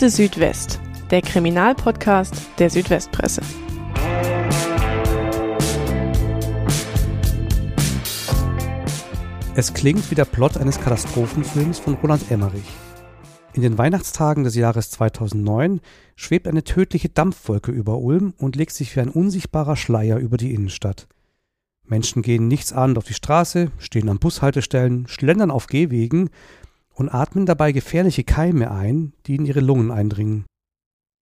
Akte Südwest, der Kriminalpodcast der Südwestpresse. Es klingt wie der Plot eines Katastrophenfilms von Roland Emmerich. In den Weihnachtstagen des Jahres 2009 schwebt eine tödliche Dampfwolke über Ulm und legt sich wie ein unsichtbarer Schleier über die Innenstadt. Menschen gehen nichts ahnend auf die Straße, stehen an Bushaltestellen, schlendern auf Gehwegen und atmen dabei gefährliche Keime ein, die in ihre Lungen eindringen.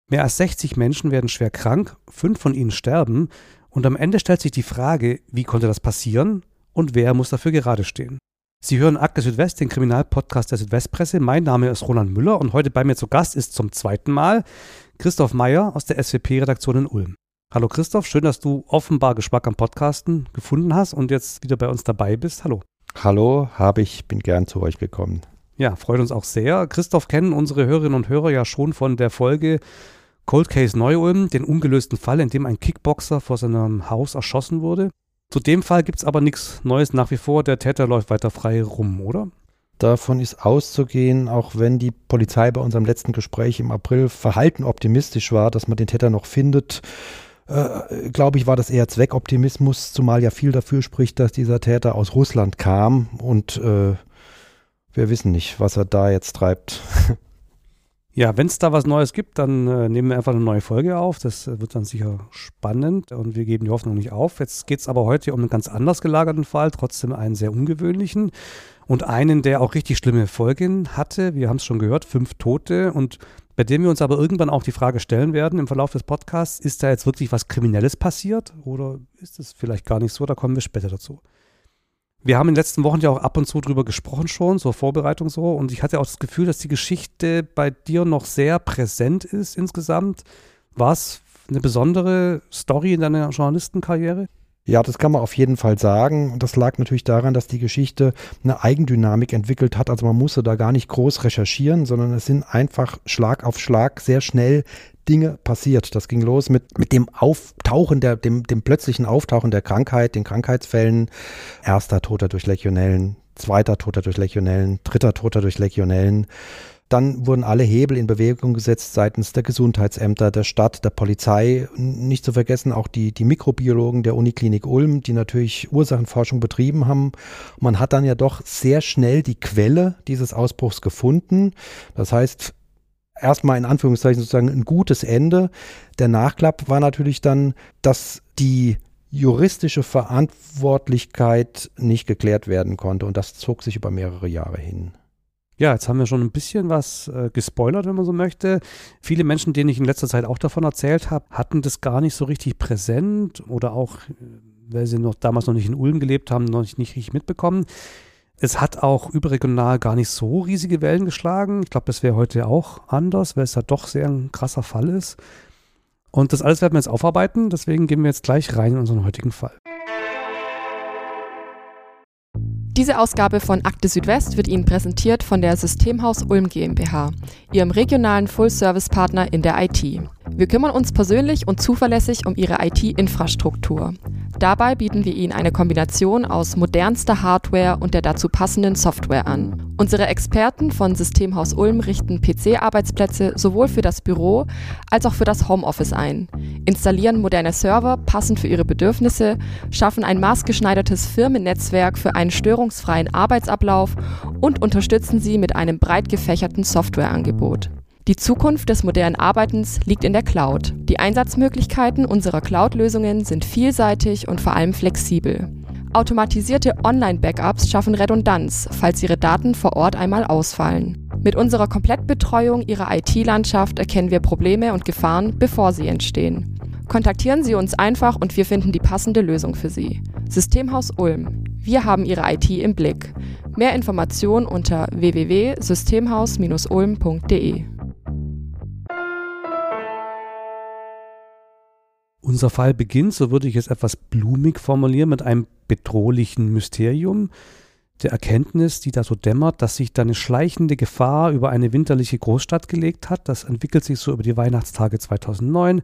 Mehr als 60 Menschen werden schwer krank, fünf von ihnen sterben und am Ende stellt sich die Frage, wie konnte das passieren und wer muss dafür gerade stehen. Sie hören Akte Südwest, den Kriminalpodcast der Südwestpresse. Mein Name ist Roland Müller und heute bei mir zu Gast ist zum zweiten Mal Christoph Meyer aus der SWP-Redaktion in Ulm. Hallo Christoph, schön, dass du offenbar Geschmack am Podcasten gefunden hast und jetzt wieder bei uns dabei bist. Hallo. Hallo, habe ich, bin gern zu euch gekommen. Ja, freut uns auch sehr. Christoph kennen unsere Hörerinnen und Hörer ja schon von der Folge Cold Case Neu-Ulm, den ungelösten Fall, in dem ein Kickboxer vor seinem Haus erschossen wurde. Zu dem Fall gibt es aber nichts Neues nach wie vor. Der Täter läuft weiter frei rum, oder? Davon ist auszugehen, auch wenn die Polizei bei unserem letzten Gespräch im April verhalten optimistisch war, dass man den Täter noch findet äh, glaube ich, war das eher Zweckoptimismus, zumal ja viel dafür spricht, dass dieser Täter aus Russland kam und äh, wir wissen nicht, was er da jetzt treibt. Ja, wenn es da was Neues gibt, dann äh, nehmen wir einfach eine neue Folge auf. Das äh, wird dann sicher spannend und wir geben die Hoffnung nicht auf. Jetzt geht es aber heute um einen ganz anders gelagerten Fall, trotzdem einen sehr ungewöhnlichen und einen, der auch richtig schlimme Folgen hatte. Wir haben es schon gehört, fünf Tote und bei dem wir uns aber irgendwann auch die Frage stellen werden im Verlauf des Podcasts, ist da jetzt wirklich was Kriminelles passiert oder ist es vielleicht gar nicht so? Da kommen wir später dazu. Wir haben in den letzten Wochen ja auch ab und zu drüber gesprochen schon, zur Vorbereitung so, und ich hatte auch das Gefühl, dass die Geschichte bei dir noch sehr präsent ist insgesamt. War es eine besondere Story in deiner Journalistenkarriere? Ja, das kann man auf jeden Fall sagen. Und das lag natürlich daran, dass die Geschichte eine Eigendynamik entwickelt hat. Also man musste da gar nicht groß recherchieren, sondern es sind einfach Schlag auf Schlag sehr schnell Dinge passiert. Das ging los mit, mit dem Auftauchen, der, dem, dem plötzlichen Auftauchen der Krankheit, den Krankheitsfällen. Erster Toter durch Legionellen, zweiter Toter durch Legionellen, dritter Toter durch Legionellen. Dann wurden alle Hebel in Bewegung gesetzt seitens der Gesundheitsämter, der Stadt, der Polizei. Nicht zu vergessen auch die, die Mikrobiologen der Uniklinik Ulm, die natürlich Ursachenforschung betrieben haben. Man hat dann ja doch sehr schnell die Quelle dieses Ausbruchs gefunden. Das heißt, erstmal in Anführungszeichen sozusagen ein gutes Ende. Der Nachklapp war natürlich dann, dass die juristische Verantwortlichkeit nicht geklärt werden konnte und das zog sich über mehrere Jahre hin. Ja, jetzt haben wir schon ein bisschen was äh, gespoilert, wenn man so möchte. Viele Menschen, denen ich in letzter Zeit auch davon erzählt habe, hatten das gar nicht so richtig präsent oder auch, äh, weil sie noch damals noch nicht in Ulm gelebt haben, noch nicht, nicht richtig mitbekommen. Es hat auch überregional gar nicht so riesige Wellen geschlagen. Ich glaube, das wäre heute auch anders, weil es ja doch sehr ein krasser Fall ist. Und das alles werden wir jetzt aufarbeiten. Deswegen gehen wir jetzt gleich rein in unseren heutigen Fall. Diese Ausgabe von Akte Südwest wird Ihnen präsentiert von der Systemhaus Ulm GmbH, Ihrem regionalen Full-Service-Partner in der IT. Wir kümmern uns persönlich und zuverlässig um Ihre IT-Infrastruktur. Dabei bieten wir Ihnen eine Kombination aus modernster Hardware und der dazu passenden Software an. Unsere Experten von Systemhaus Ulm richten PC-Arbeitsplätze sowohl für das Büro als auch für das Homeoffice ein, installieren moderne Server passend für Ihre Bedürfnisse, schaffen ein maßgeschneidertes Firmennetzwerk für einen störungsfreien Arbeitsablauf und unterstützen Sie mit einem breit gefächerten Softwareangebot. Die Zukunft des modernen Arbeitens liegt in der Cloud. Die Einsatzmöglichkeiten unserer Cloud-Lösungen sind vielseitig und vor allem flexibel. Automatisierte Online-Backups schaffen Redundanz, falls Ihre Daten vor Ort einmal ausfallen. Mit unserer Komplettbetreuung Ihrer IT-Landschaft erkennen wir Probleme und Gefahren, bevor sie entstehen. Kontaktieren Sie uns einfach und wir finden die passende Lösung für Sie. Systemhaus Ulm. Wir haben Ihre IT im Blick. Mehr Informationen unter www.systemhaus-ulm.de. Unser Fall beginnt, so würde ich es etwas blumig formulieren, mit einem bedrohlichen Mysterium, der Erkenntnis, die da so dämmert, dass sich da eine schleichende Gefahr über eine winterliche Großstadt gelegt hat. Das entwickelt sich so über die Weihnachtstage 2009.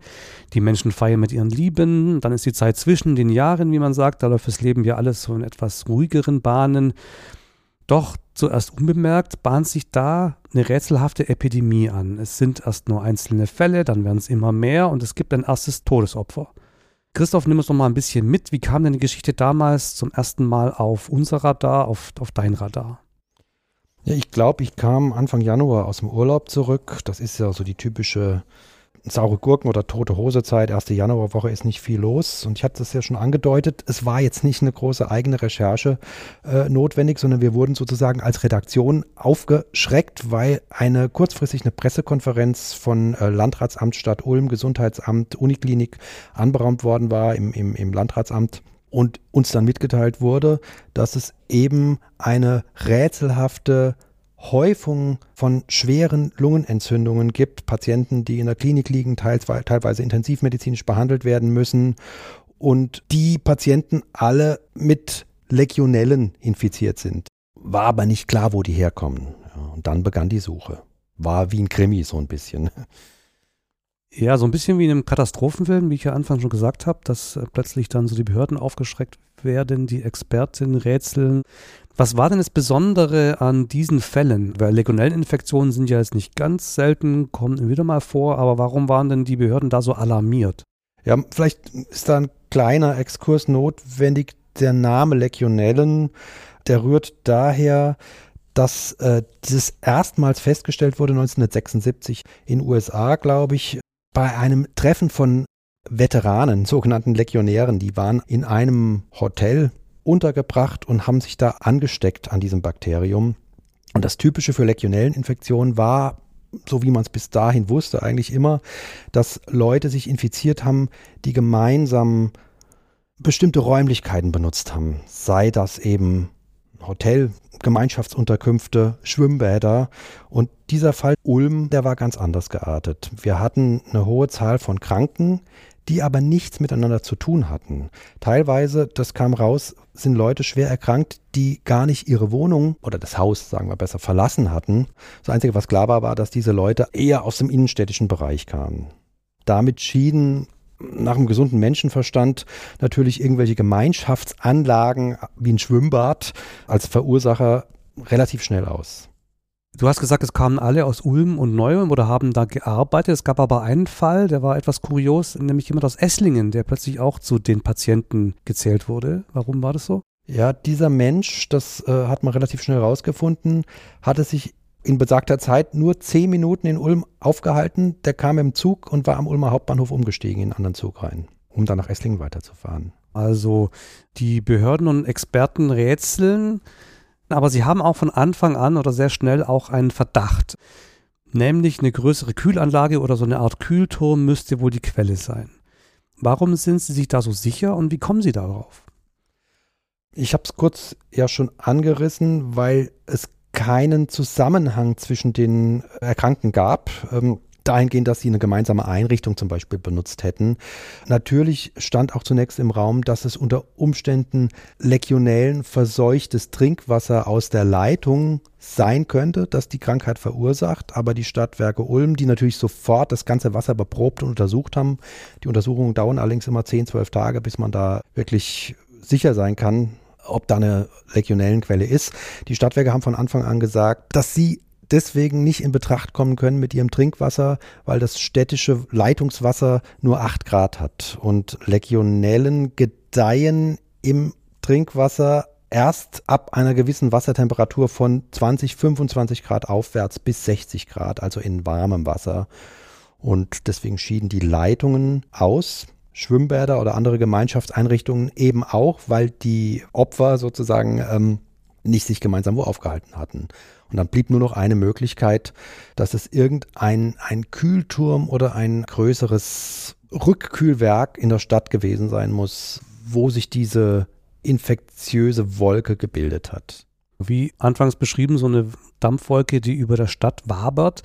Die Menschen feiern mit ihren Lieben. Dann ist die Zeit zwischen den Jahren, wie man sagt. Da läuft das Leben ja alles so in etwas ruhigeren Bahnen. Doch zuerst unbemerkt bahnt sich da eine rätselhafte Epidemie an. Es sind erst nur einzelne Fälle, dann werden es immer mehr und es gibt ein erstes Todesopfer. Christoph, nimm uns noch mal ein bisschen mit. Wie kam denn die Geschichte damals zum ersten Mal auf unser Radar, auf, auf dein Radar? Ja, ich glaube, ich kam Anfang Januar aus dem Urlaub zurück. Das ist ja so die typische saure Gurken oder tote Hose Zeit, erste Januarwoche ist nicht viel los. Und ich hatte das ja schon angedeutet, es war jetzt nicht eine große eigene Recherche äh, notwendig, sondern wir wurden sozusagen als Redaktion aufgeschreckt, weil eine kurzfristig eine Pressekonferenz von äh, Landratsamt Stadt Ulm, Gesundheitsamt, Uniklinik anberaumt worden war im, im, im Landratsamt und uns dann mitgeteilt wurde, dass es eben eine rätselhafte Häufung von schweren Lungenentzündungen gibt, Patienten, die in der Klinik liegen, teils, teilweise intensivmedizinisch behandelt werden müssen und die Patienten alle mit Legionellen infiziert sind. War aber nicht klar, wo die herkommen. Und dann begann die Suche. War wie ein Krimi so ein bisschen. Ja, so ein bisschen wie in einem Katastrophenfilm, wie ich ja Anfang schon gesagt habe, dass äh, plötzlich dann so die Behörden aufgeschreckt werden, die Expertinnen rätseln. Was war denn das Besondere an diesen Fällen? Weil Legionelleninfektionen sind ja jetzt nicht ganz selten, kommen wieder mal vor, aber warum waren denn die Behörden da so alarmiert? Ja, vielleicht ist da ein kleiner Exkurs notwendig. Der Name Legionellen, der rührt daher, dass äh, dieses erstmals festgestellt wurde 1976 in USA, glaube ich, bei einem Treffen von Veteranen, sogenannten Legionären, die waren in einem Hotel untergebracht und haben sich da angesteckt an diesem Bakterium. Und das Typische für Legionelleninfektionen war, so wie man es bis dahin wusste, eigentlich immer, dass Leute sich infiziert haben, die gemeinsam bestimmte Räumlichkeiten benutzt haben. Sei das eben Hotel, Gemeinschaftsunterkünfte, Schwimmbäder. Und dieser Fall Ulm, der war ganz anders geartet. Wir hatten eine hohe Zahl von Kranken, die aber nichts miteinander zu tun hatten. Teilweise, das kam raus, sind Leute schwer erkrankt, die gar nicht ihre Wohnung oder das Haus, sagen wir besser, verlassen hatten. Das Einzige, was klar war, war, dass diese Leute eher aus dem innenstädtischen Bereich kamen. Damit schieden nach einem gesunden Menschenverstand natürlich irgendwelche Gemeinschaftsanlagen wie ein Schwimmbad als Verursacher relativ schnell aus. Du hast gesagt, es kamen alle aus Ulm und Neu-Ulm oder haben da gearbeitet. Es gab aber einen Fall, der war etwas kurios, nämlich jemand aus Esslingen, der plötzlich auch zu den Patienten gezählt wurde. Warum war das so? Ja, dieser Mensch, das äh, hat man relativ schnell rausgefunden, hatte sich in besagter Zeit nur zehn Minuten in Ulm aufgehalten. Der kam im Zug und war am Ulmer Hauptbahnhof umgestiegen in einen anderen Zug rein, um dann nach Esslingen weiterzufahren. Also die Behörden und Experten rätseln, aber sie haben auch von Anfang an oder sehr schnell auch einen Verdacht. Nämlich eine größere Kühlanlage oder so eine Art Kühlturm müsste wohl die Quelle sein. Warum sind Sie sich da so sicher und wie kommen Sie darauf? Ich habe es kurz ja schon angerissen, weil es keinen Zusammenhang zwischen den Erkrankten gab. Ähm, dahingehend, dass sie eine gemeinsame Einrichtung zum Beispiel benutzt hätten. Natürlich stand auch zunächst im Raum, dass es unter Umständen Legionellen verseuchtes Trinkwasser aus der Leitung sein könnte, das die Krankheit verursacht. Aber die Stadtwerke Ulm, die natürlich sofort das ganze Wasser beprobt und untersucht haben, die Untersuchungen dauern allerdings immer 10, 12 Tage, bis man da wirklich sicher sein kann, ob da eine Legionellenquelle ist. Die Stadtwerke haben von Anfang an gesagt, dass sie deswegen nicht in Betracht kommen können mit ihrem Trinkwasser, weil das städtische Leitungswasser nur 8 Grad hat. Und Legionellen gedeihen im Trinkwasser erst ab einer gewissen Wassertemperatur von 20, 25 Grad aufwärts bis 60 Grad, also in warmem Wasser. Und deswegen schieden die Leitungen aus. Schwimmbäder oder andere Gemeinschaftseinrichtungen eben auch, weil die Opfer sozusagen ähm, nicht sich gemeinsam wo aufgehalten hatten. Und dann blieb nur noch eine Möglichkeit, dass es irgendein ein Kühlturm oder ein größeres Rückkühlwerk in der Stadt gewesen sein muss, wo sich diese infektiöse Wolke gebildet hat. Wie anfangs beschrieben, so eine Dampfwolke, die über der Stadt wabert.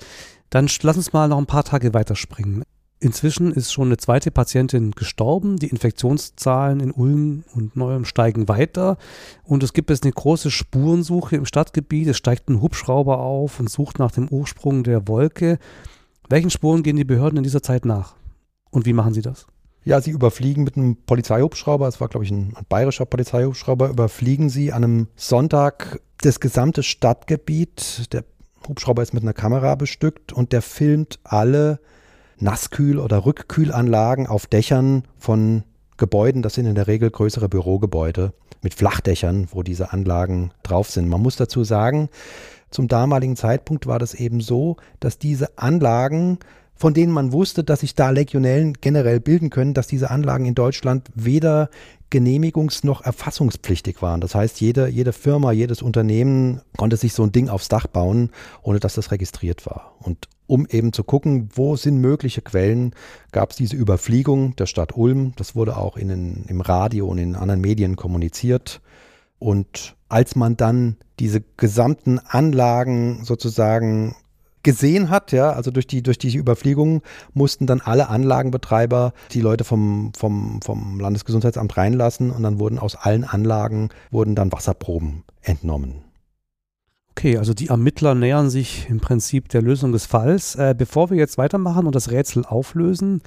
Dann lass uns mal noch ein paar Tage weiterspringen. Inzwischen ist schon eine zweite Patientin gestorben. Die Infektionszahlen in Ulm und Neuem steigen weiter. Und es gibt jetzt eine große Spurensuche im Stadtgebiet. Es steigt ein Hubschrauber auf und sucht nach dem Ursprung der Wolke. Welchen Spuren gehen die Behörden in dieser Zeit nach? Und wie machen sie das? Ja, sie überfliegen mit einem Polizeihubschrauber, es war glaube ich ein, ein bayerischer Polizeihubschrauber, überfliegen sie an einem Sonntag das gesamte Stadtgebiet. Der Hubschrauber ist mit einer Kamera bestückt und der filmt alle Nasskühl- oder Rückkühlanlagen auf Dächern von Gebäuden. Das sind in der Regel größere Bürogebäude mit Flachdächern, wo diese Anlagen drauf sind. Man muss dazu sagen, zum damaligen Zeitpunkt war das eben so, dass diese Anlagen von denen man wusste, dass sich da Legionellen generell bilden können, dass diese Anlagen in Deutschland weder genehmigungs- noch erfassungspflichtig waren. Das heißt, jede, jede Firma, jedes Unternehmen konnte sich so ein Ding aufs Dach bauen, ohne dass das registriert war. Und um eben zu gucken, wo sind mögliche Quellen, gab es diese Überfliegung der Stadt Ulm. Das wurde auch in im Radio und in anderen Medien kommuniziert. Und als man dann diese gesamten Anlagen sozusagen gesehen hat, ja, also durch die, durch die Überfliegung mussten dann alle Anlagenbetreiber die Leute vom, vom, vom Landesgesundheitsamt reinlassen und dann wurden aus allen Anlagen wurden dann Wasserproben entnommen. Okay, also die Ermittler nähern sich im Prinzip der Lösung des Falls. Äh, bevor wir jetzt weitermachen und das Rätsel auflösen,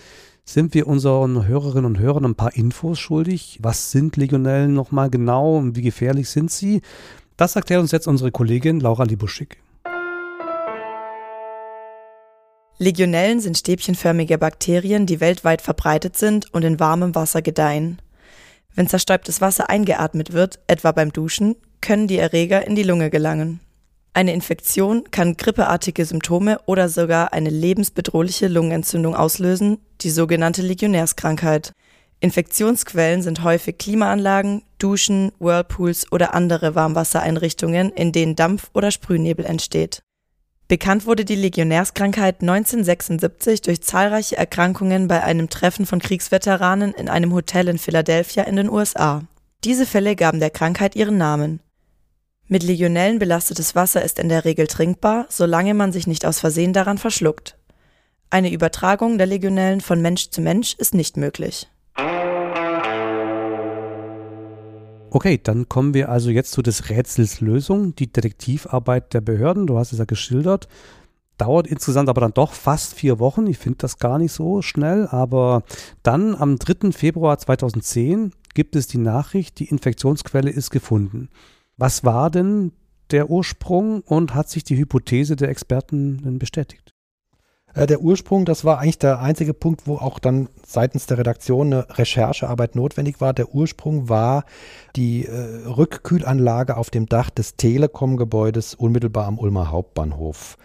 sind wir unseren Hörerinnen und Hörern ein paar Infos schuldig. Was sind Legionellen nochmal genau und wie gefährlich sind sie? Das erklärt uns jetzt unsere Kollegin Laura Libuschik. Legionellen sind stäbchenförmige Bakterien, die weltweit verbreitet sind und in warmem Wasser gedeihen. Wenn zerstäubtes Wasser eingeatmet wird, etwa beim Duschen, können die Erreger in die Lunge gelangen. Eine Infektion kann grippeartige Symptome oder sogar eine lebensbedrohliche Lungenentzündung auslösen, die sogenannte Legionärskrankheit. Infektionsquellen sind häufig Klimaanlagen, Duschen, Whirlpools oder andere Warmwassereinrichtungen, in denen Dampf oder Sprühnebel entsteht. Bekannt wurde die Legionärskrankheit 1976 durch zahlreiche Erkrankungen bei einem Treffen von Kriegsveteranen in einem Hotel in Philadelphia in den USA. Diese Fälle gaben der Krankheit ihren Namen. Mit Legionellen belastetes Wasser ist in der Regel trinkbar, solange man sich nicht aus Versehen daran verschluckt. Eine Übertragung der Legionellen von Mensch zu Mensch ist nicht möglich. Okay, dann kommen wir also jetzt zu des Rätsels Lösung, die Detektivarbeit der Behörden. Du hast es ja geschildert. Dauert insgesamt aber dann doch fast vier Wochen. Ich finde das gar nicht so schnell. Aber dann am 3. Februar 2010 gibt es die Nachricht, die Infektionsquelle ist gefunden. Was war denn der Ursprung und hat sich die Hypothese der Experten denn bestätigt? Äh, der Ursprung, das war eigentlich der einzige Punkt, wo auch dann seitens der Redaktion eine Recherchearbeit notwendig war. Der Ursprung war die äh, Rückkühlanlage auf dem Dach des Telekom-Gebäudes unmittelbar am Ulmer Hauptbahnhof.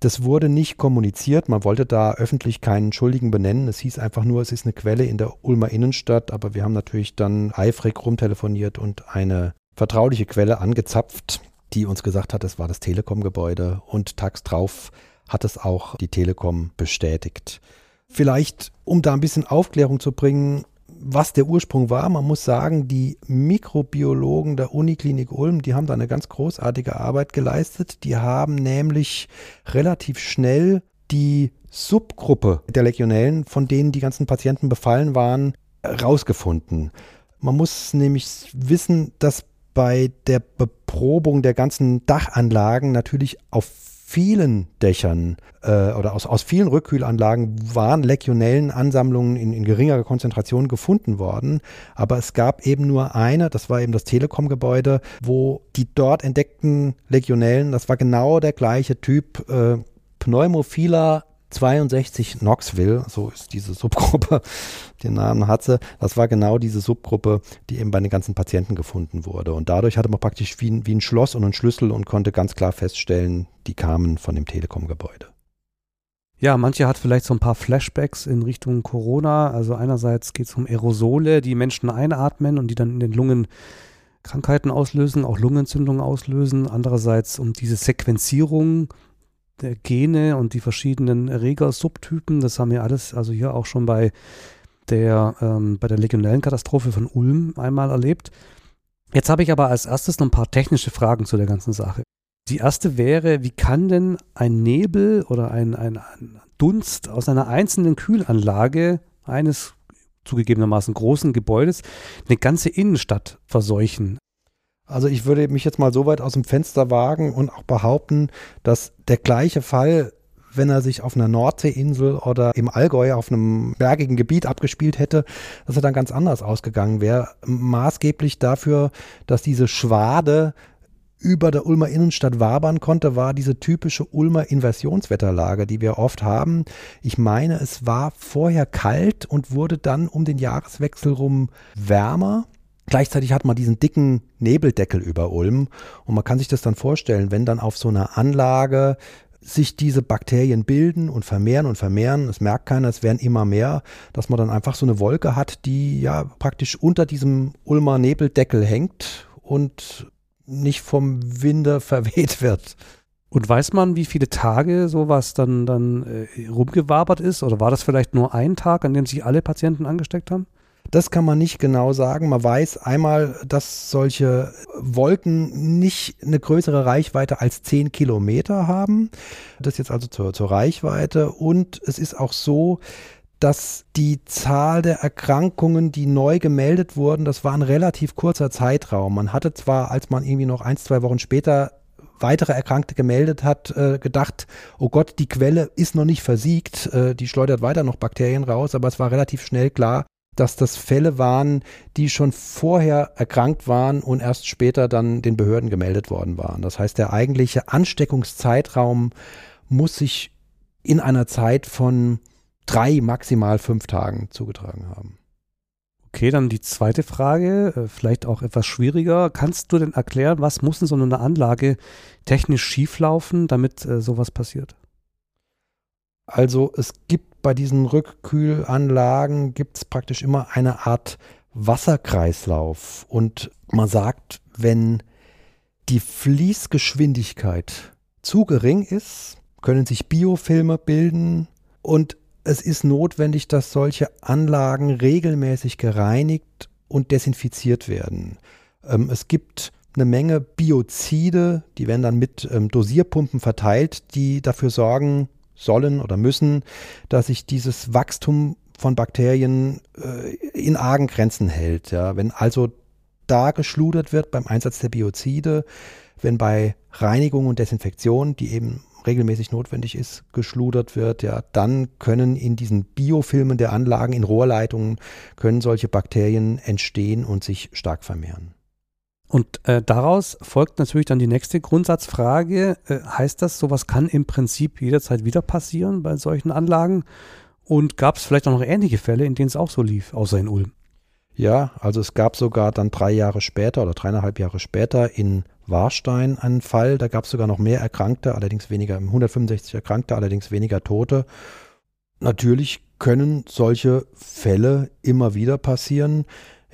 Das wurde nicht kommuniziert. Man wollte da öffentlich keinen Schuldigen benennen. Es hieß einfach nur, es ist eine Quelle in der Ulmer Innenstadt. Aber wir haben natürlich dann eifrig rumtelefoniert und eine vertrauliche Quelle angezapft, die uns gesagt hat, es war das Telekom-Gebäude. Und tags drauf hat es auch die Telekom bestätigt. Vielleicht, um da ein bisschen Aufklärung zu bringen, was der Ursprung war, man muss sagen, die Mikrobiologen der Uniklinik Ulm, die haben da eine ganz großartige Arbeit geleistet. Die haben nämlich relativ schnell die Subgruppe der Legionellen, von denen die ganzen Patienten befallen waren, rausgefunden. Man muss nämlich wissen, dass bei der Beprobung der ganzen Dachanlagen natürlich auf vielen Dächern äh, oder aus, aus vielen Rückkühlanlagen waren Legionellenansammlungen in, in geringerer Konzentration gefunden worden. Aber es gab eben nur eine, das war eben das Telekom-Gebäude, wo die dort entdeckten Legionellen, das war genau der gleiche Typ, äh, Pneumophila 62 Knoxville, so ist diese Subgruppe, den Namen hat sie. Das war genau diese Subgruppe, die eben bei den ganzen Patienten gefunden wurde. Und dadurch hatte man praktisch wie ein, wie ein Schloss und einen Schlüssel und konnte ganz klar feststellen, die kamen von dem Telekom-Gebäude. Ja, manche hat vielleicht so ein paar Flashbacks in Richtung Corona. Also einerseits geht es um Aerosole, die Menschen einatmen und die dann in den Lungen Krankheiten auslösen, auch Lungenentzündungen auslösen. Andererseits um diese Sequenzierung der Gene und die verschiedenen Erreger-Subtypen. Das haben wir alles also hier auch schon bei der, ähm, bei der Legionellenkatastrophe von Ulm einmal erlebt. Jetzt habe ich aber als erstes noch ein paar technische Fragen zu der ganzen Sache. Die erste wäre, wie kann denn ein Nebel oder ein, ein, ein Dunst aus einer einzelnen Kühlanlage eines zugegebenermaßen großen Gebäudes eine ganze Innenstadt verseuchen? Also ich würde mich jetzt mal so weit aus dem Fenster wagen und auch behaupten, dass der gleiche Fall, wenn er sich auf einer Nordseeinsel oder im Allgäu auf einem bergigen Gebiet abgespielt hätte, dass er dann ganz anders ausgegangen wäre. Maßgeblich dafür, dass diese Schwade über der Ulmer Innenstadt wabern konnte, war diese typische Ulmer Inversionswetterlage, die wir oft haben. Ich meine, es war vorher kalt und wurde dann um den Jahreswechsel rum wärmer. Gleichzeitig hat man diesen dicken Nebeldeckel über Ulm und man kann sich das dann vorstellen, wenn dann auf so einer Anlage sich diese Bakterien bilden und vermehren und vermehren, es merkt keiner, es werden immer mehr, dass man dann einfach so eine Wolke hat, die ja praktisch unter diesem Ulmer Nebeldeckel hängt und nicht vom Winde verweht wird. Und weiß man, wie viele Tage sowas dann, dann äh, rumgewabert ist? Oder war das vielleicht nur ein Tag, an dem sich alle Patienten angesteckt haben? Das kann man nicht genau sagen. Man weiß einmal, dass solche Wolken nicht eine größere Reichweite als 10 Kilometer haben. Das jetzt also zur, zur Reichweite. Und es ist auch so, dass die Zahl der Erkrankungen, die neu gemeldet wurden, das war ein relativ kurzer Zeitraum. Man hatte zwar, als man irgendwie noch ein, zwei Wochen später weitere Erkrankte gemeldet hat, äh, gedacht, oh Gott, die Quelle ist noch nicht versiegt, äh, die schleudert weiter noch Bakterien raus, aber es war relativ schnell klar, dass das Fälle waren, die schon vorher erkrankt waren und erst später dann den Behörden gemeldet worden waren. Das heißt, der eigentliche Ansteckungszeitraum muss sich in einer Zeit von drei, maximal fünf Tagen zugetragen haben. Okay, dann die zweite Frage, äh, vielleicht auch etwas schwieriger. Kannst du denn erklären, was muss in so einer Anlage technisch schieflaufen, damit äh, sowas passiert? Also es gibt bei diesen Rückkühlanlagen gibt es praktisch immer eine Art Wasserkreislauf. Und man sagt, wenn die Fließgeschwindigkeit zu gering ist, können sich Biofilme bilden und es ist notwendig, dass solche Anlagen regelmäßig gereinigt und desinfiziert werden. Ähm, es gibt eine Menge Biozide, die werden dann mit ähm, Dosierpumpen verteilt, die dafür sorgen, sollen oder müssen, dass sich dieses Wachstum von Bakterien äh, in argen Grenzen hält. Ja. Wenn also da geschludert wird beim Einsatz der Biozide, wenn bei Reinigung und Desinfektion, die eben regelmäßig notwendig ist, geschludert wird, ja, dann können in diesen Biofilmen der Anlagen, in Rohrleitungen, können solche Bakterien entstehen und sich stark vermehren. Und äh, daraus folgt natürlich dann die nächste Grundsatzfrage. Äh, heißt das, sowas kann im Prinzip jederzeit wieder passieren bei solchen Anlagen? Und gab es vielleicht auch noch ähnliche Fälle, in denen es auch so lief, außer in Ulm? Ja, also es gab sogar dann drei Jahre später oder dreieinhalb Jahre später in Warstein einen Fall. Da gab es sogar noch mehr Erkrankte, allerdings weniger, 165 Erkrankte, allerdings weniger Tote. Natürlich können solche Fälle immer wieder passieren.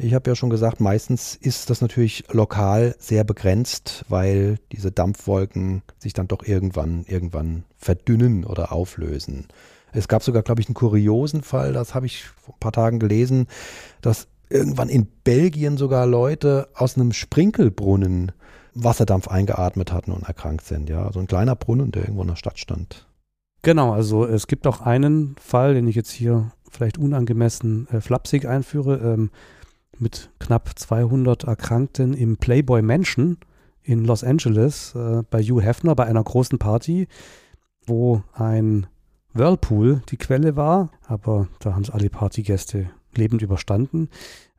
Ich habe ja schon gesagt, meistens ist das natürlich lokal sehr begrenzt, weil diese Dampfwolken sich dann doch irgendwann, irgendwann verdünnen oder auflösen. Es gab sogar, glaube ich, einen kuriosen Fall, das habe ich vor ein paar Tagen gelesen, dass irgendwann in Belgien sogar Leute aus einem Sprinkelbrunnen Wasserdampf eingeatmet hatten und erkrankt sind. Ja, so ein kleiner Brunnen, der irgendwo in der Stadt stand. Genau, also es gibt auch einen Fall, den ich jetzt hier vielleicht unangemessen äh, flapsig einführe. Ähm, mit knapp 200 Erkrankten im Playboy Mansion in Los Angeles äh, bei Hugh Hefner bei einer großen Party, wo ein Whirlpool die Quelle war, aber da haben es alle Partygäste lebend überstanden.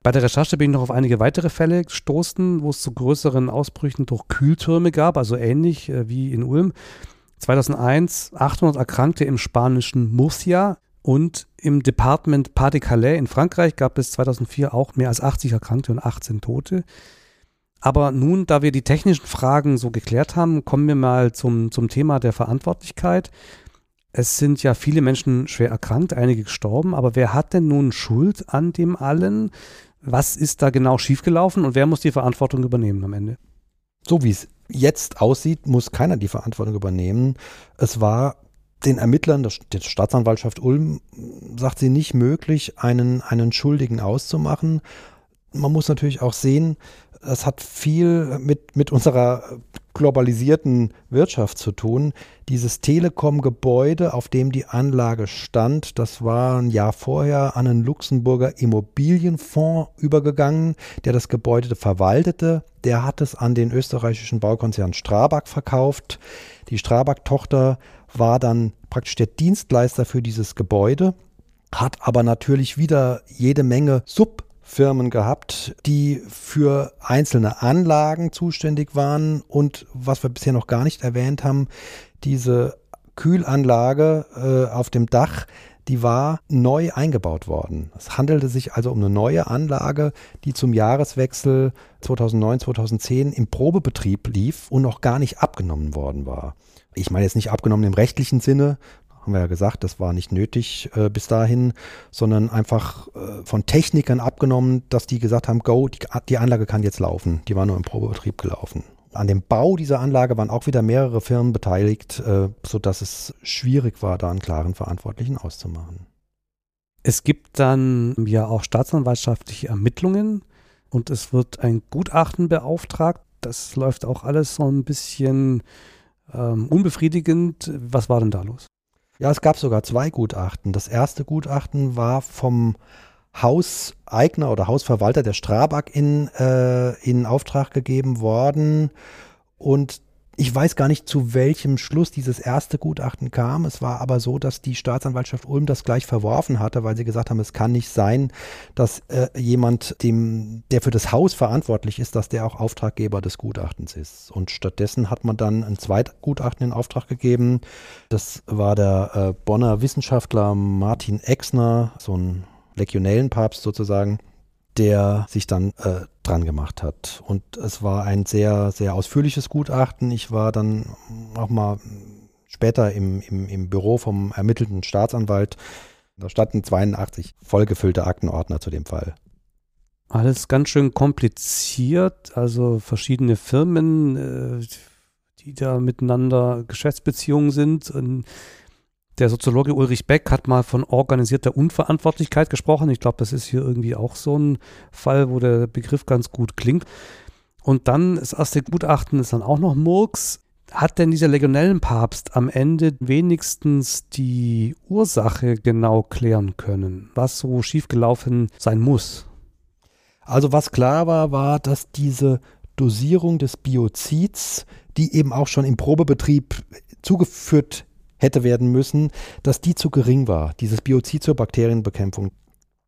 Bei der Recherche bin ich noch auf einige weitere Fälle gestoßen, wo es zu größeren Ausbrüchen durch Kühltürme gab, also ähnlich äh, wie in Ulm. 2001 800 Erkrankte im spanischen Murcia und im Departement Pas-de-Calais in Frankreich gab es 2004 auch mehr als 80 Erkrankte und 18 Tote. Aber nun, da wir die technischen Fragen so geklärt haben, kommen wir mal zum, zum Thema der Verantwortlichkeit. Es sind ja viele Menschen schwer erkrankt, einige gestorben, aber wer hat denn nun Schuld an dem allen? Was ist da genau schiefgelaufen und wer muss die Verantwortung übernehmen am Ende? So wie es jetzt aussieht, muss keiner die Verantwortung übernehmen. Es war den Ermittlern der Staatsanwaltschaft Ulm sagt sie nicht möglich, einen, einen Schuldigen auszumachen. Man muss natürlich auch sehen, es hat viel mit, mit unserer globalisierten Wirtschaft zu tun. Dieses Telekom-Gebäude, auf dem die Anlage stand, das war ein Jahr vorher an einen Luxemburger Immobilienfonds übergegangen, der das Gebäude verwaltete. Der hat es an den österreichischen Baukonzern Strabag verkauft. Die Strabag-Tochter war dann praktisch der Dienstleister für dieses Gebäude, hat aber natürlich wieder jede Menge Sub Firmen gehabt, die für einzelne Anlagen zuständig waren und was wir bisher noch gar nicht erwähnt haben, diese Kühlanlage äh, auf dem Dach, die war neu eingebaut worden. Es handelte sich also um eine neue Anlage, die zum Jahreswechsel 2009-2010 im Probebetrieb lief und noch gar nicht abgenommen worden war. Ich meine jetzt nicht abgenommen im rechtlichen Sinne, haben wir ja gesagt, das war nicht nötig äh, bis dahin, sondern einfach äh, von Technikern abgenommen, dass die gesagt haben, go, die, die Anlage kann jetzt laufen. Die war nur im Probebetrieb gelaufen. An dem Bau dieser Anlage waren auch wieder mehrere Firmen beteiligt, äh, sodass es schwierig war, da einen klaren Verantwortlichen auszumachen. Es gibt dann ja auch staatsanwaltschaftliche Ermittlungen und es wird ein Gutachten beauftragt. Das läuft auch alles so ein bisschen ähm, unbefriedigend. Was war denn da los? Ja, es gab sogar zwei Gutachten. Das erste Gutachten war vom Hauseigner oder Hausverwalter der Strabag in, äh, in Auftrag gegeben worden. Und ich weiß gar nicht, zu welchem Schluss dieses erste Gutachten kam. Es war aber so, dass die Staatsanwaltschaft Ulm das gleich verworfen hatte, weil sie gesagt haben, es kann nicht sein, dass äh, jemand, dem, der für das Haus verantwortlich ist, dass der auch Auftraggeber des Gutachtens ist. Und stattdessen hat man dann ein Zweitgutachten in Auftrag gegeben. Das war der äh, Bonner Wissenschaftler Martin Exner, so ein Legionellenpapst sozusagen der sich dann äh, dran gemacht hat. Und es war ein sehr, sehr ausführliches Gutachten. Ich war dann auch mal später im, im, im Büro vom ermittelten Staatsanwalt. Da standen 82 vollgefüllte Aktenordner zu dem Fall. Alles ganz schön kompliziert, also verschiedene Firmen, äh, die da miteinander Geschäftsbeziehungen sind. Und der Soziologe Ulrich Beck hat mal von organisierter Unverantwortlichkeit gesprochen. Ich glaube, das ist hier irgendwie auch so ein Fall, wo der Begriff ganz gut klingt. Und dann das erste Gutachten ist dann auch noch Murks. Hat denn dieser Legionellenpapst am Ende wenigstens die Ursache genau klären können, was so schiefgelaufen sein muss? Also was klar war, war, dass diese Dosierung des Biozids, die eben auch schon im Probebetrieb zugeführt hätte werden müssen, dass die zu gering war, dieses Biozid zur Bakterienbekämpfung.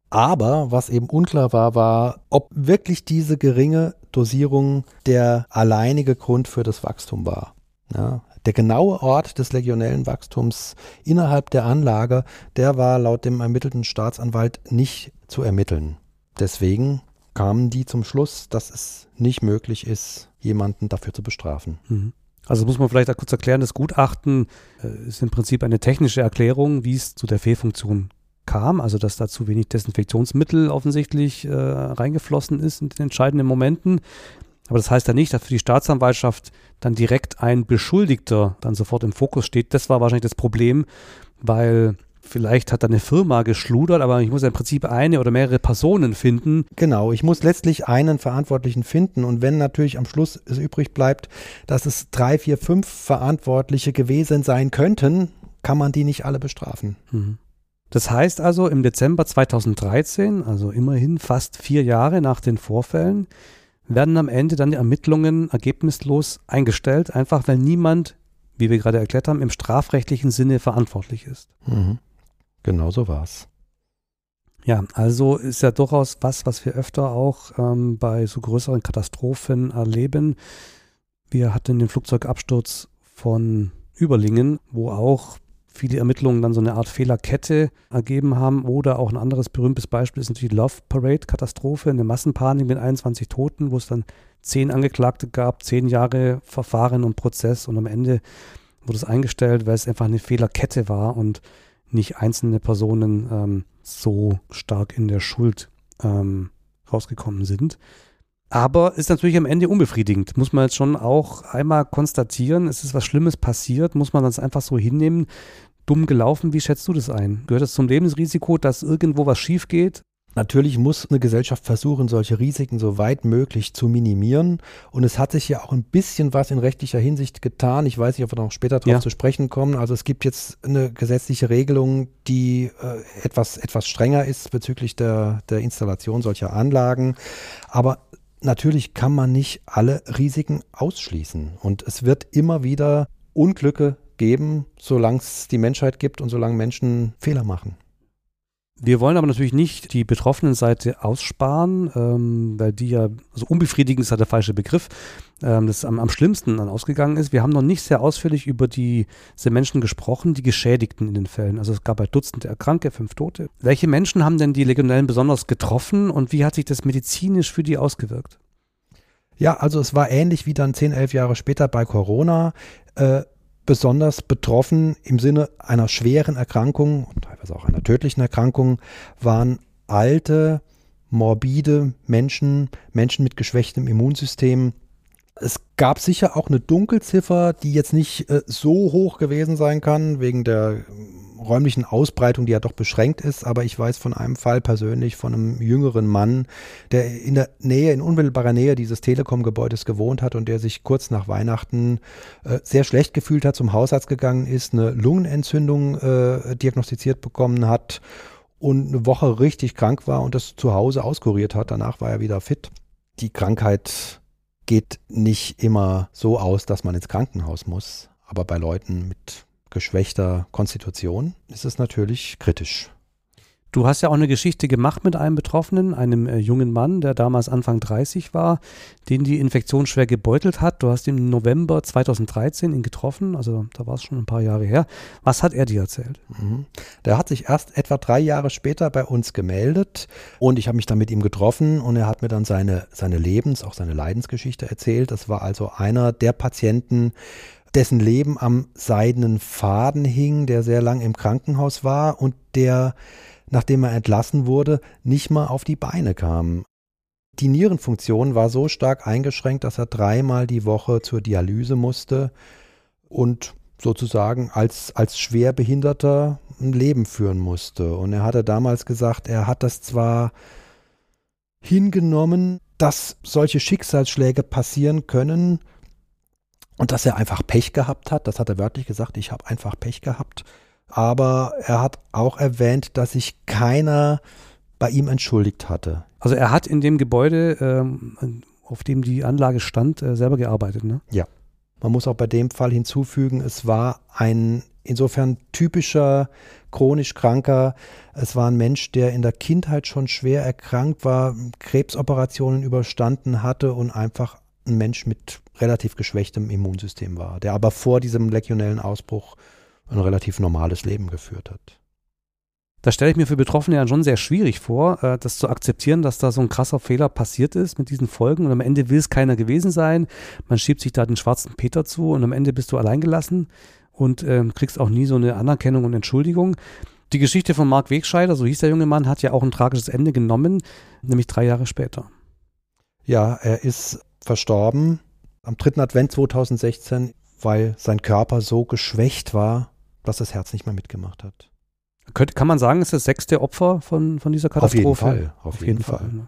Aber was eben unklar war, war, ob wirklich diese geringe Dosierung der alleinige Grund für das Wachstum war. Ja, der genaue Ort des legionellen Wachstums innerhalb der Anlage, der war laut dem ermittelten Staatsanwalt nicht zu ermitteln. Deswegen kamen die zum Schluss, dass es nicht möglich ist, jemanden dafür zu bestrafen. Mhm. Also muss man vielleicht da kurz erklären, das Gutachten äh, ist im Prinzip eine technische Erklärung, wie es zu der Fehlfunktion kam, also dass da zu wenig Desinfektionsmittel offensichtlich äh, reingeflossen ist in den entscheidenden Momenten. Aber das heißt ja nicht, dass für die Staatsanwaltschaft dann direkt ein Beschuldigter dann sofort im Fokus steht. Das war wahrscheinlich das Problem, weil vielleicht hat da eine Firma geschludert, aber ich muss ja im Prinzip eine oder mehrere Personen finden. Genau, ich muss letztlich einen Verantwortlichen finden und wenn natürlich am Schluss es übrig bleibt, dass es drei, vier, fünf Verantwortliche gewesen sein könnten, kann man die nicht alle bestrafen. Mhm. Das heißt also, im Dezember 2013, also immerhin fast vier Jahre nach den Vorfällen, werden am Ende dann die Ermittlungen ergebnislos eingestellt, einfach weil niemand, wie wir gerade erklärt haben, im strafrechtlichen Sinne verantwortlich ist. Mhm. Genau so war's. Ja, also ist ja durchaus was, was wir öfter auch ähm, bei so größeren Katastrophen erleben. Wir hatten den Flugzeugabsturz von Überlingen, wo auch viele Ermittlungen dann so eine Art Fehlerkette ergeben haben. Oder auch ein anderes berühmtes Beispiel ist natürlich die Love Parade-Katastrophe, eine Massenpanik mit 21 Toten, wo es dann zehn Angeklagte gab, zehn Jahre Verfahren und Prozess und am Ende wurde es eingestellt, weil es einfach eine Fehlerkette war und nicht einzelne Personen ähm, so stark in der Schuld ähm, rausgekommen sind. Aber ist natürlich am Ende unbefriedigend. Muss man jetzt schon auch einmal konstatieren, es ist was Schlimmes passiert, muss man das einfach so hinnehmen. Dumm gelaufen, wie schätzt du das ein? Gehört das zum Lebensrisiko, dass irgendwo was schief geht? Natürlich muss eine Gesellschaft versuchen, solche Risiken so weit möglich zu minimieren. Und es hat sich ja auch ein bisschen was in rechtlicher Hinsicht getan. Ich weiß nicht, ob wir noch später darauf ja. zu sprechen kommen. Also es gibt jetzt eine gesetzliche Regelung, die äh, etwas, etwas strenger ist bezüglich der, der Installation solcher Anlagen. Aber natürlich kann man nicht alle Risiken ausschließen. Und es wird immer wieder Unglücke geben, solange es die Menschheit gibt und solange Menschen Fehler machen. Wir wollen aber natürlich nicht die betroffenen Seite aussparen, ähm, weil die ja, also unbefriedigend ist ja der falsche Begriff, ähm, das am, am schlimmsten dann ausgegangen ist. Wir haben noch nicht sehr ausführlich über die, diese Menschen gesprochen, die Geschädigten in den Fällen. Also es gab bei Dutzende Erkrankte, fünf Tote. Welche Menschen haben denn die Legionellen besonders getroffen und wie hat sich das medizinisch für die ausgewirkt? Ja, also es war ähnlich wie dann zehn, elf Jahre später bei Corona. Äh, besonders betroffen im Sinne einer schweren Erkrankung teilweise auch einer tödlichen Erkrankung waren alte, morbide Menschen, Menschen mit geschwächtem Immunsystem. Es gab sicher auch eine Dunkelziffer, die jetzt nicht äh, so hoch gewesen sein kann, wegen der räumlichen Ausbreitung, die ja doch beschränkt ist, aber ich weiß von einem Fall persönlich von einem jüngeren Mann, der in der Nähe, in unmittelbarer Nähe dieses Telekom-Gebäudes gewohnt hat und der sich kurz nach Weihnachten äh, sehr schlecht gefühlt hat, zum Hausarzt gegangen ist, eine Lungenentzündung äh, diagnostiziert bekommen hat und eine Woche richtig krank war und das zu Hause auskuriert hat. Danach war er wieder fit. Die Krankheit geht nicht immer so aus, dass man ins Krankenhaus muss, aber bei Leuten mit geschwächter Konstitution ist es natürlich kritisch. Du hast ja auch eine Geschichte gemacht mit einem Betroffenen, einem äh, jungen Mann, der damals Anfang 30 war, den die Infektion schwer gebeutelt hat. Du hast im November 2013 ihn getroffen, also da war es schon ein paar Jahre her. Was hat er dir erzählt? Mhm. Der hat sich erst etwa drei Jahre später bei uns gemeldet und ich habe mich dann mit ihm getroffen und er hat mir dann seine, seine Lebens-, auch seine Leidensgeschichte erzählt. Das war also einer der Patienten, dessen Leben am seidenen Faden hing, der sehr lang im Krankenhaus war und der, nachdem er entlassen wurde, nicht mal auf die Beine kam. Die Nierenfunktion war so stark eingeschränkt, dass er dreimal die Woche zur Dialyse musste und sozusagen als, als Schwerbehinderter ein Leben führen musste. Und er hatte damals gesagt, er hat das zwar hingenommen, dass solche Schicksalsschläge passieren können, und dass er einfach Pech gehabt hat. Das hat er wörtlich gesagt, ich habe einfach Pech gehabt. Aber er hat auch erwähnt, dass sich keiner bei ihm entschuldigt hatte. Also er hat in dem Gebäude, ähm, auf dem die Anlage stand, äh, selber gearbeitet, ne? Ja. Man muss auch bei dem Fall hinzufügen, es war ein insofern typischer chronisch Kranker. Es war ein Mensch, der in der Kindheit schon schwer erkrankt war, Krebsoperationen überstanden hatte und einfach ein Mensch mit relativ geschwächtem Immunsystem war, der aber vor diesem legionellen Ausbruch ein relativ normales Leben geführt hat. Das stelle ich mir für Betroffene ja schon sehr schwierig vor, äh, das zu akzeptieren, dass da so ein krasser Fehler passiert ist mit diesen Folgen und am Ende will es keiner gewesen sein. Man schiebt sich da den schwarzen Peter zu und am Ende bist du alleingelassen und äh, kriegst auch nie so eine Anerkennung und Entschuldigung. Die Geschichte von Marc Wegscheider, so hieß der junge Mann, hat ja auch ein tragisches Ende genommen, nämlich drei Jahre später. Ja, er ist verstorben am dritten Advent 2016, weil sein Körper so geschwächt war, dass das Herz nicht mehr mitgemacht hat. Könnt, kann man sagen, ist das sechste Opfer von, von dieser Katastrophe? Auf jeden Fall. Auf, auf jeden, jeden, Fall. Fall?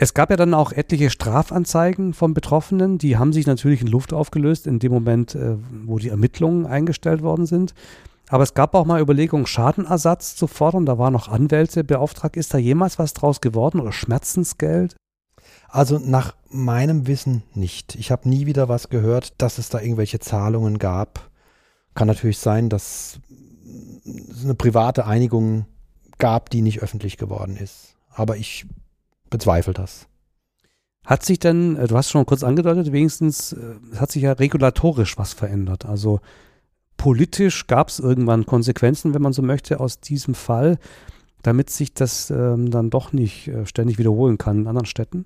Es gab ja dann auch etliche Strafanzeigen von Betroffenen, die haben sich natürlich in Luft aufgelöst in dem Moment, äh, wo die Ermittlungen eingestellt worden sind. Aber es gab auch mal Überlegungen, Schadenersatz zu fordern. Da waren noch Anwälte beauftragt. Ist da jemals was draus geworden oder Schmerzensgeld? Also nach meinem Wissen nicht. Ich habe nie wieder was gehört, dass es da irgendwelche Zahlungen gab. Kann natürlich sein, dass es eine private Einigung gab, die nicht öffentlich geworden ist. Aber ich bezweifle das. Hat sich denn, äh, du hast schon kurz angedeutet, wenigstens, äh, es hat sich ja regulatorisch was verändert. Also politisch gab es irgendwann Konsequenzen, wenn man so möchte, aus diesem Fall, damit sich das ähm, dann doch nicht äh, ständig wiederholen kann in anderen Städten?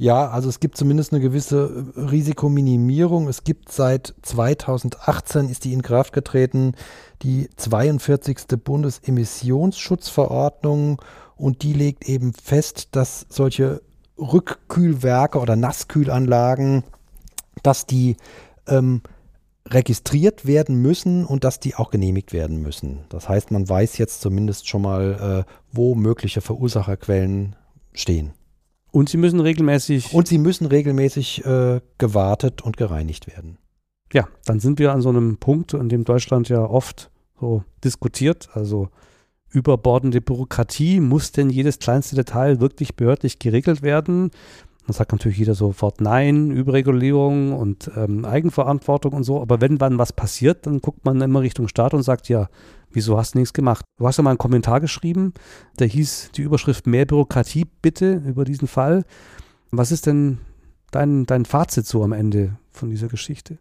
Ja, also es gibt zumindest eine gewisse äh, Risikominimierung. Es gibt seit 2018 ist die in Kraft getreten, die 42. Bundesemissionsschutzverordnung und die legt eben fest, dass solche Rückkühlwerke oder Nasskühlanlagen, dass die ähm, registriert werden müssen und dass die auch genehmigt werden müssen. Das heißt, man weiß jetzt zumindest schon mal, äh, wo mögliche Verursacherquellen stehen. Und sie müssen regelmäßig. Und sie müssen regelmäßig äh, gewartet und gereinigt werden. Ja, dann sind wir an so einem Punkt, an dem Deutschland ja oft so diskutiert. Also überbordende Bürokratie, muss denn jedes kleinste Detail wirklich behördlich geregelt werden? Dann sagt natürlich jeder sofort Nein, Überregulierung und ähm, Eigenverantwortung und so. Aber wenn wann was passiert, dann guckt man immer Richtung Staat und sagt, ja, Wieso hast du nichts gemacht? Du hast ja mal einen Kommentar geschrieben, der hieß die Überschrift Mehr Bürokratie bitte über diesen Fall. Was ist denn dein, dein Fazit so am Ende von dieser Geschichte?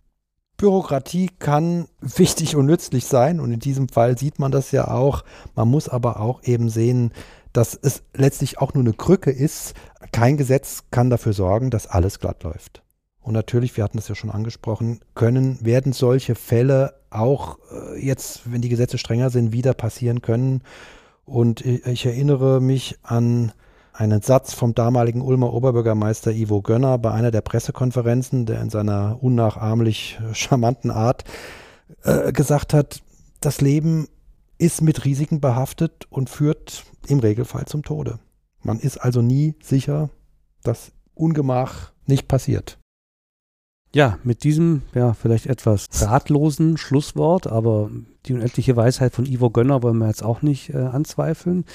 Bürokratie kann wichtig und nützlich sein und in diesem Fall sieht man das ja auch. Man muss aber auch eben sehen, dass es letztlich auch nur eine Krücke ist. Kein Gesetz kann dafür sorgen, dass alles glatt läuft. Und natürlich, wir hatten es ja schon angesprochen, können, werden solche Fälle auch äh, jetzt, wenn die Gesetze strenger sind, wieder passieren können. Und ich erinnere mich an einen Satz vom damaligen Ulmer Oberbürgermeister Ivo Gönner bei einer der Pressekonferenzen, der in seiner unnachahmlich charmanten Art äh, gesagt hat, das Leben ist mit Risiken behaftet und führt im Regelfall zum Tode. Man ist also nie sicher, dass Ungemach nicht passiert. Ja, mit diesem, ja, vielleicht etwas ratlosen Schlusswort, aber die unendliche Weisheit von Ivo Gönner wollen wir jetzt auch nicht äh, anzweifeln,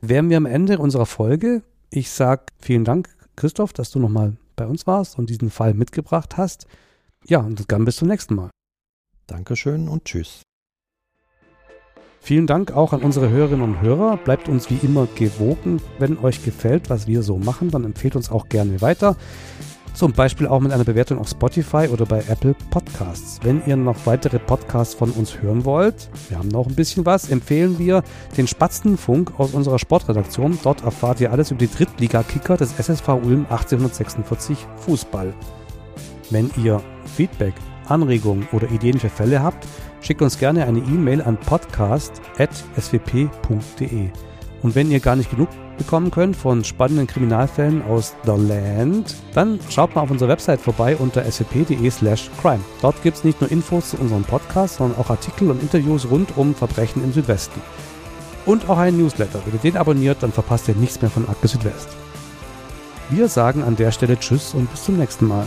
wären wir am Ende unserer Folge. Ich sage vielen Dank, Christoph, dass du nochmal bei uns warst und diesen Fall mitgebracht hast. Ja, und dann bis zum nächsten Mal. Dankeschön und tschüss. Vielen Dank auch an unsere Hörerinnen und Hörer. Bleibt uns wie immer gewogen. Wenn euch gefällt, was wir so machen, dann empfehlt uns auch gerne weiter. Zum Beispiel auch mit einer Bewertung auf Spotify oder bei Apple Podcasts. Wenn ihr noch weitere Podcasts von uns hören wollt, wir haben noch ein bisschen was, empfehlen wir den Spatzenfunk aus unserer Sportredaktion. Dort erfahrt ihr alles über die Drittliga-Kicker des SSV Ulm 1846 Fußball. Wenn ihr Feedback, Anregungen oder Ideen für Fälle habt, schickt uns gerne eine E-Mail an podcast.swp.de. Und wenn ihr gar nicht genug bekommen könnt von spannenden Kriminalfällen aus The Land, dann schaut mal auf unserer Website vorbei unter swp.de slash crime. Dort gibt es nicht nur Infos zu unserem Podcast, sondern auch Artikel und Interviews rund um Verbrechen im Südwesten. Und auch einen Newsletter. Wenn ihr den abonniert, dann verpasst ihr nichts mehr von Akte Südwest. Wir sagen an der Stelle Tschüss und bis zum nächsten Mal.